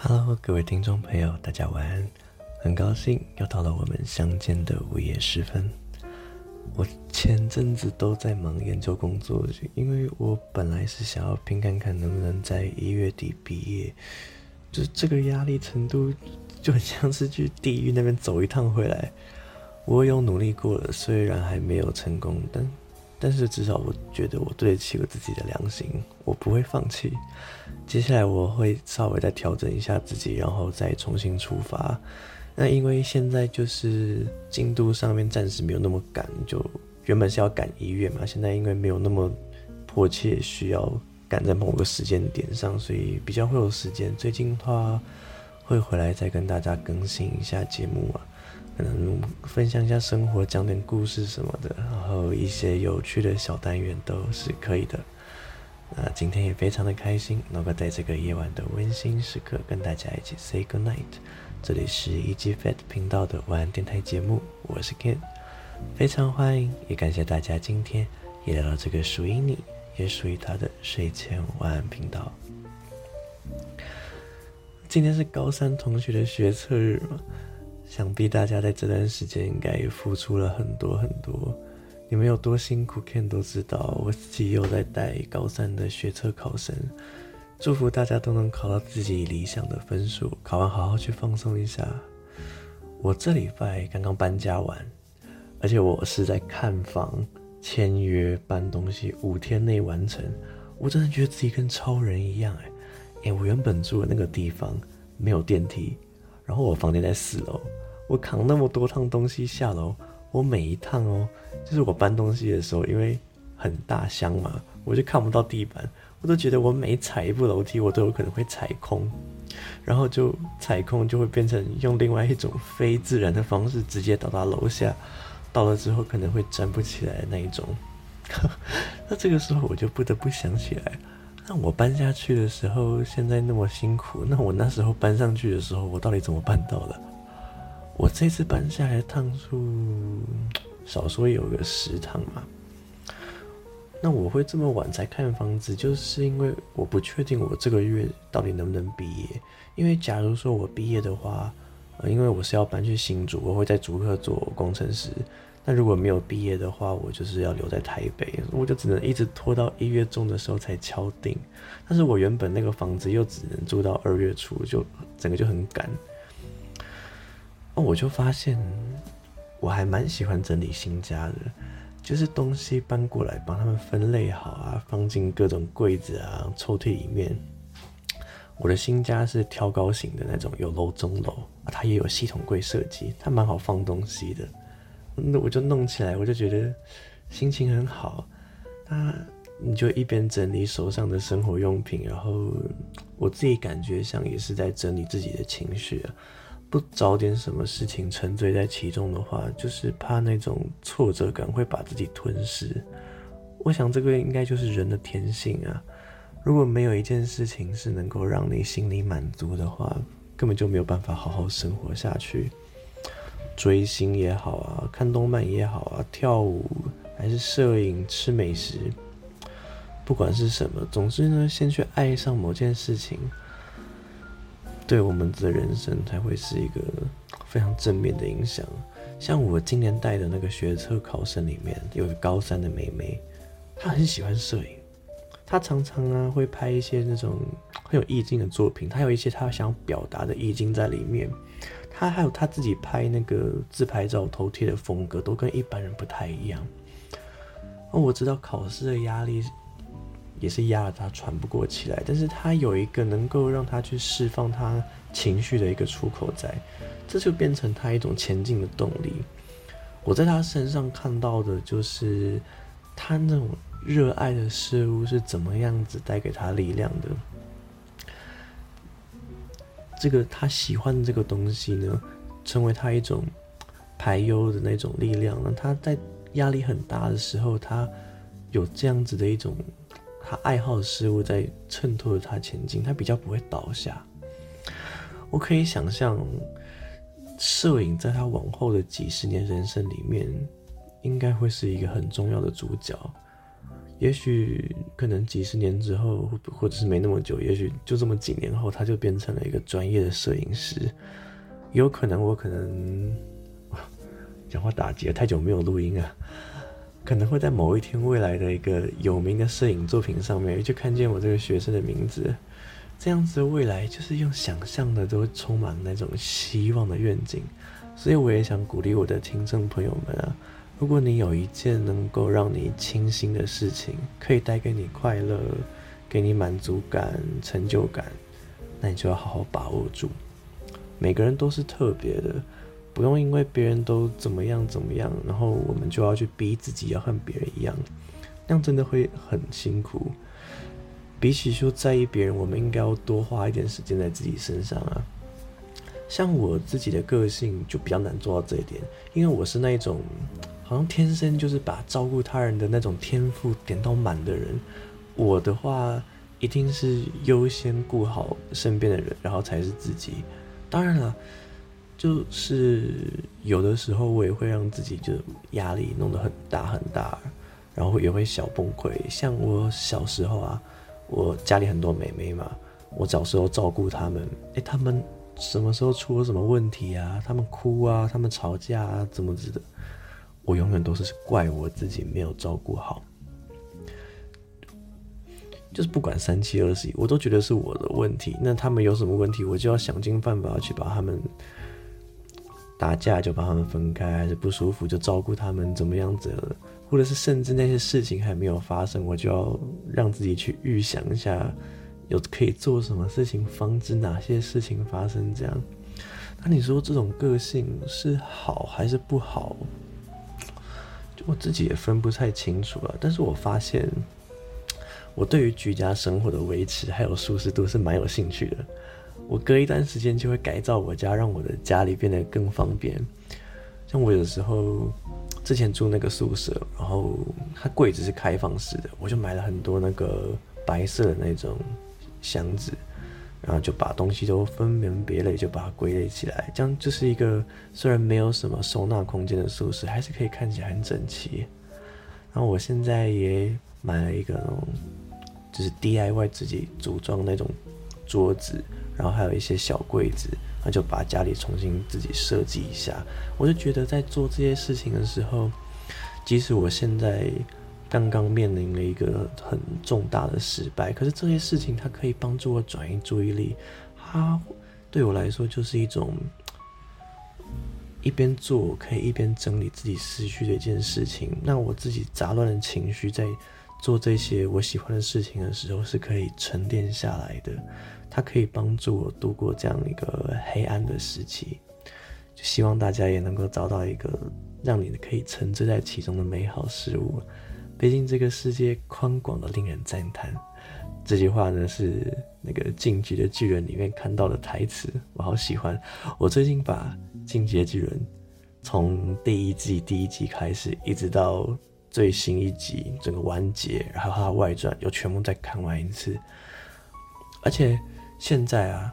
Hello，各位听众朋友，大家晚安。很高兴又到了我们相见的午夜时分。我前阵子都在忙研究工作，因为我本来是想要拼看看能不能在一月底毕业，就这个压力程度就很像是去地狱那边走一趟回来。我有努力过了，虽然还没有成功，但但是至少我觉得我对得起我自己的良心，我不会放弃。接下来我会稍微再调整一下自己，然后再重新出发。那因为现在就是进度上面暂时没有那么赶，就原本是要赶一月嘛，现在因为没有那么迫切需要赶在某个时间点上，所以比较会有时间。最近的话会回来再跟大家更新一下节目啊。可能分享一下生活，讲点故事什么的，然后一些有趣的小单元都是可以的。那今天也非常的开心，能够在这个夜晚的温馨时刻跟大家一起 say good night。这里是 EG Fat 频道的晚安电台节目，我是 Ken，非常欢迎，也感谢大家今天也来到这个属于你，也属于他的睡前晚安频道。今天是高三同学的学测日嘛。想必大家在这段时间应该也付出了很多很多，你们有多辛苦，Ken 都知道。我自己又在带高三的学测考生，祝福大家都能考到自己理想的分数，考完好好去放松一下。我这礼拜刚刚搬家完，而且我是在看房、签约、搬东西，五天内完成。我真的觉得自己跟超人一样哎！哎，我原本住的那个地方没有电梯。然后我房间在四楼，我扛那么多趟东西下楼，我每一趟哦，就是我搬东西的时候，因为很大箱嘛，我就看不到地板，我都觉得我每踩一步楼梯，我都有可能会踩空，然后就踩空就会变成用另外一种非自然的方式直接到达楼下，到了之后可能会站不起来的那一种，那这个时候我就不得不想起来。那我搬下去的时候，现在那么辛苦，那我那时候搬上去的时候，我到底怎么办到的？我这次搬下来趟数，少说有个十趟嘛。那我会这么晚才看房子，就是因为我不确定我这个月到底能不能毕业。因为假如说我毕业的话，因为我是要搬去新竹，我会在竹科做工程师。那如果没有毕业的话，我就是要留在台北，我就只能一直拖到一月中的时候才敲定。但是我原本那个房子又只能住到二月初，就整个就很赶。那，我就发现我还蛮喜欢整理新家的，就是东西搬过来，帮他们分类好啊，放进各种柜子啊、抽屉里面。我的新家是挑高型的那种，有楼中楼，它也有系统柜设计，它蛮好放东西的。那我就弄起来，我就觉得心情很好。那你就一边整理手上的生活用品，然后我自己感觉像也是在整理自己的情绪啊。不找点什么事情沉醉在其中的话，就是怕那种挫折感会把自己吞噬。我想这个应该就是人的天性啊。如果没有一件事情是能够让你心里满足的话，根本就没有办法好好生活下去。追星也好啊，看动漫也好啊，跳舞还是摄影、吃美食，不管是什么，总之呢，先去爱上某件事情，对我们的人生才会是一个非常正面的影响。像我今年带的那个学测考生里面，有个高三的妹妹，她很喜欢摄影，她常常啊会拍一些那种很有意境的作品，她有一些她想表达的意境在里面。他还有他自己拍那个自拍照头贴的风格，都跟一般人不太一样。哦，我知道考试的压力也是压得他喘不过气来，但是他有一个能够让他去释放他情绪的一个出口在，这就变成他一种前进的动力。我在他身上看到的就是他那种热爱的事物是怎么样子带给他力量的。这个他喜欢的这个东西呢，成为他一种排忧的那种力量。那他在压力很大的时候，他有这样子的一种他爱好的事物在衬托着他前进，他比较不会倒下。我可以想象，摄影在他往后的几十年人生里面，应该会是一个很重要的主角。也许可能几十年之后，或者是没那么久，也许就这么几年后，他就变成了一个专业的摄影师。有可能我可能讲话打结，太久没有录音啊，可能会在某一天未来的一个有名的摄影作品上面，就看见我这个学生的名字。这样子未来，就是用想象的，都充满那种希望的愿景。所以我也想鼓励我的听众朋友们啊。如果你有一件能够让你清新的事情，可以带给你快乐、给你满足感、成就感，那你就要好好把握住。每个人都是特别的，不用因为别人都怎么样怎么样，然后我们就要去逼自己要和别人一样，那样真的会很辛苦。比起说在意别人，我们应该要多花一点时间在自己身上啊。像我自己的个性就比较难做到这一点，因为我是那一种。好像天生就是把照顾他人的那种天赋点到满的人。我的话，一定是优先顾好身边的人，然后才是自己。当然了，就是有的时候我也会让自己就压力弄得很大很大，然后也会小崩溃。像我小时候啊，我家里很多妹妹嘛，我小时候照顾他们，诶，他们什么时候出了什么问题啊？他们哭啊，他们吵架啊，怎么子的？我永远都是怪我自己没有照顾好，就是不管三七二十一，我都觉得是我的问题。那他们有什么问题，我就要想尽办法去把他们打架就把他们分开，还是不舒服就照顾他们，怎么样子？或者是甚至那些事情还没有发生，我就要让自己去预想一下，有可以做什么事情防止哪些事情发生。这样，那你说这种个性是好还是不好？我自己也分不太清楚了，但是我发现，我对于居家生活的维持还有舒适度是蛮有兴趣的。我隔一段时间就会改造我家，让我的家里变得更方便。像我有时候之前住那个宿舍，然后它柜子是开放式的，我就买了很多那个白色的那种箱子。然后就把东西都分门别类，就把它归类起来，这样就是一个虽然没有什么收纳空间的宿舍，还是可以看起来很整齐。然后我现在也买了一个那种，就是 DIY 自己组装那种桌子，然后还有一些小柜子，那就把家里重新自己设计一下。我就觉得在做这些事情的时候，即使我现在。刚刚面临了一个很重大的失败，可是这些事情它可以帮助我转移注意力，它对我来说就是一种一边做可以一边整理自己思绪的一件事情。那我自己杂乱的情绪在做这些我喜欢的事情的时候是可以沉淀下来的，它可以帮助我度过这样一个黑暗的时期。就希望大家也能够找到一个让你可以沉醉在其中的美好事物。毕竟这个世界宽广的令人赞叹，这句话呢是那个《进击的巨人》里面看到的台词，我好喜欢。我最近把《进击的巨人》从第一季第一集开始，一直到最新一集整个完结，然后它的外传又全部再看完一次。而且现在啊，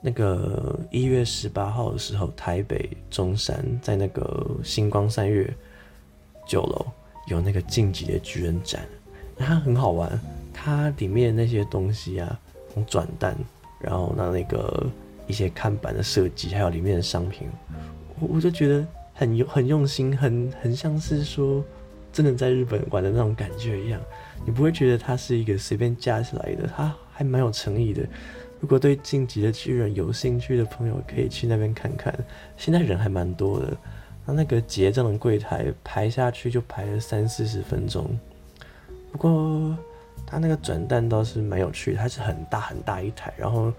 那个一月十八号的时候，台北中山在那个星光三月酒楼。有那个晋级的巨人展，它很好玩。它里面那些东西啊，从转蛋，然后那那个一些看板的设计，还有里面的商品，我我就觉得很用很用心，很很像是说真的在日本玩的那种感觉一样。你不会觉得它是一个随便架起来的，它还蛮有诚意的。如果对晋级的巨人有兴趣的朋友，可以去那边看看。现在人还蛮多的。他那个结账的柜台排下去就排了三四十分钟，不过他那个转蛋倒是蛮有趣的，它是很大很大一台，然后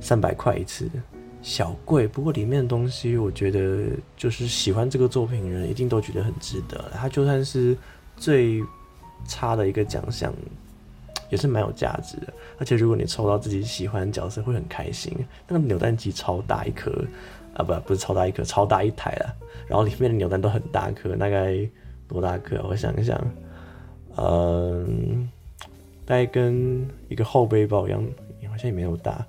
三百块一次，小贵。不过里面的东西，我觉得就是喜欢这个作品的人一定都觉得很值得。它就算是最差的一个奖项，也是蛮有价值的。而且如果你抽到自己喜欢的角色，会很开心。那个扭蛋机超大一颗。啊不，不是超大一颗，超大一台了。然后里面的扭蛋都很大颗，大概多大颗？我想一想，嗯，大概跟一个后背包一样，好像也没有大。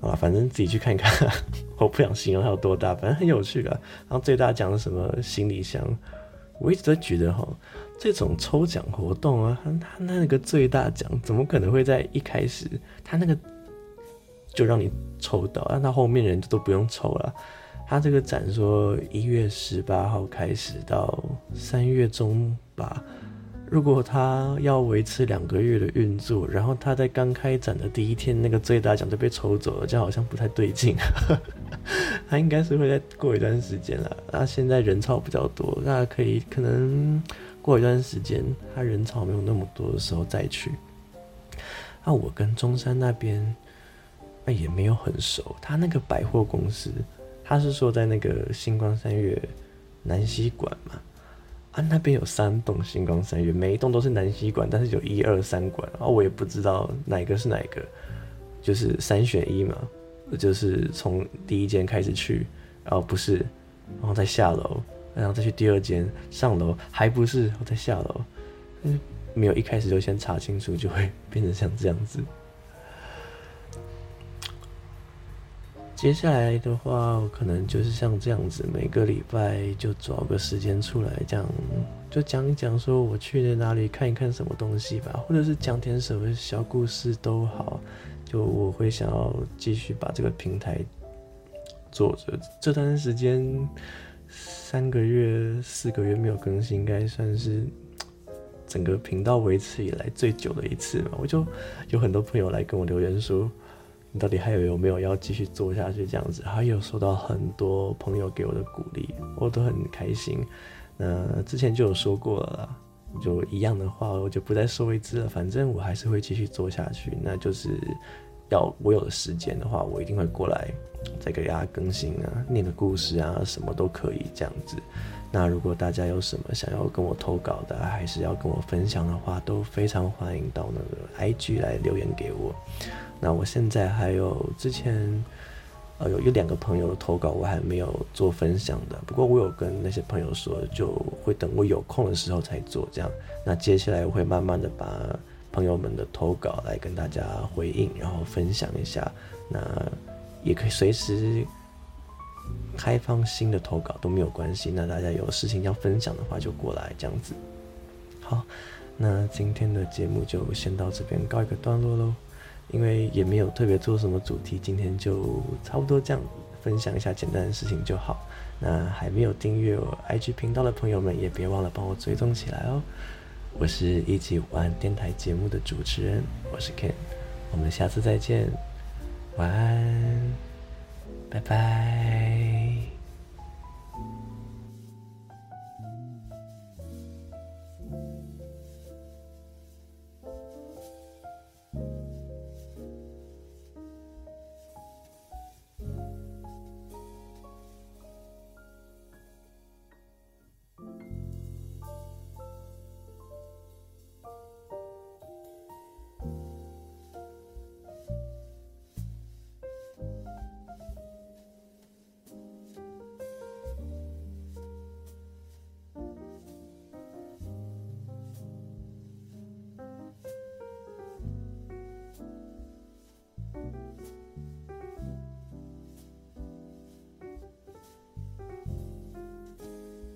啊，反正自己去看看。我不想形容它有多大，反正很有趣的。然后最大奖是什么行李箱？我一直都觉得哈，这种抽奖活动啊，它那个最大奖怎么可能会在一开始它那个就让你抽到，让他后面人都不用抽了。他这个展说一月十八号开始到三月中吧。如果他要维持两个月的运作，然后他在刚开展的第一天那个最大奖就被抽走了，这样好像不太对劲。他应该是会再过一段时间了。那现在人潮比较多，那可以可能过一段时间，他人潮没有那么多的时候再去。那我跟中山那边那也没有很熟，他那个百货公司，他是说在那个星光三月南西馆嘛。啊，那边有三栋星光三月，每一栋都是南西馆，但是有一二三馆，然啊，我也不知道哪个是哪个，就是三选一嘛，就是从第一间开始去，然后不是，然后再下楼，然后再去第二间，上楼还不是，然后再下楼，嗯，没有一开始就先查清楚，就会变成像这样子。接下来的话，我可能就是像这样子，每个礼拜就找个时间出来，这样就讲一讲，说我去了哪里看一看什么东西吧，或者是讲点什么小故事都好。就我会想要继续把这个平台做着。这段时间三个月、四个月没有更新，应该算是整个频道维持以来最久的一次吧。我就有很多朋友来跟我留言说。你到底还有有没有要继续做下去这样子？还有收到很多朋友给我的鼓励，我都很开心。那之前就有说过了啦，就一样的话，我就不再说一次了。反正我还是会继续做下去。那就是要我有时间的话，我一定会过来再给大家更新啊，念个故事啊，什么都可以这样子。那如果大家有什么想要跟我投稿的，还是要跟我分享的话，都非常欢迎到那个 IG 来留言给我。那我现在还有之前，呃，有一两个朋友的投稿我还没有做分享的，不过我有跟那些朋友说，就会等我有空的时候才做这样。那接下来我会慢慢的把朋友们的投稿来跟大家回应，然后分享一下。那也可以随时开放新的投稿都没有关系。那大家有事情要分享的话就过来这样子。好，那今天的节目就先到这边告一个段落喽。因为也没有特别做什么主题，今天就差不多这样分享一下简单的事情就好。那还没有订阅我 IG 频道的朋友们，也别忘了帮我追踪起来哦。我是一起玩电台节目的主持人，我是 Ken，我们下次再见，晚安，拜拜。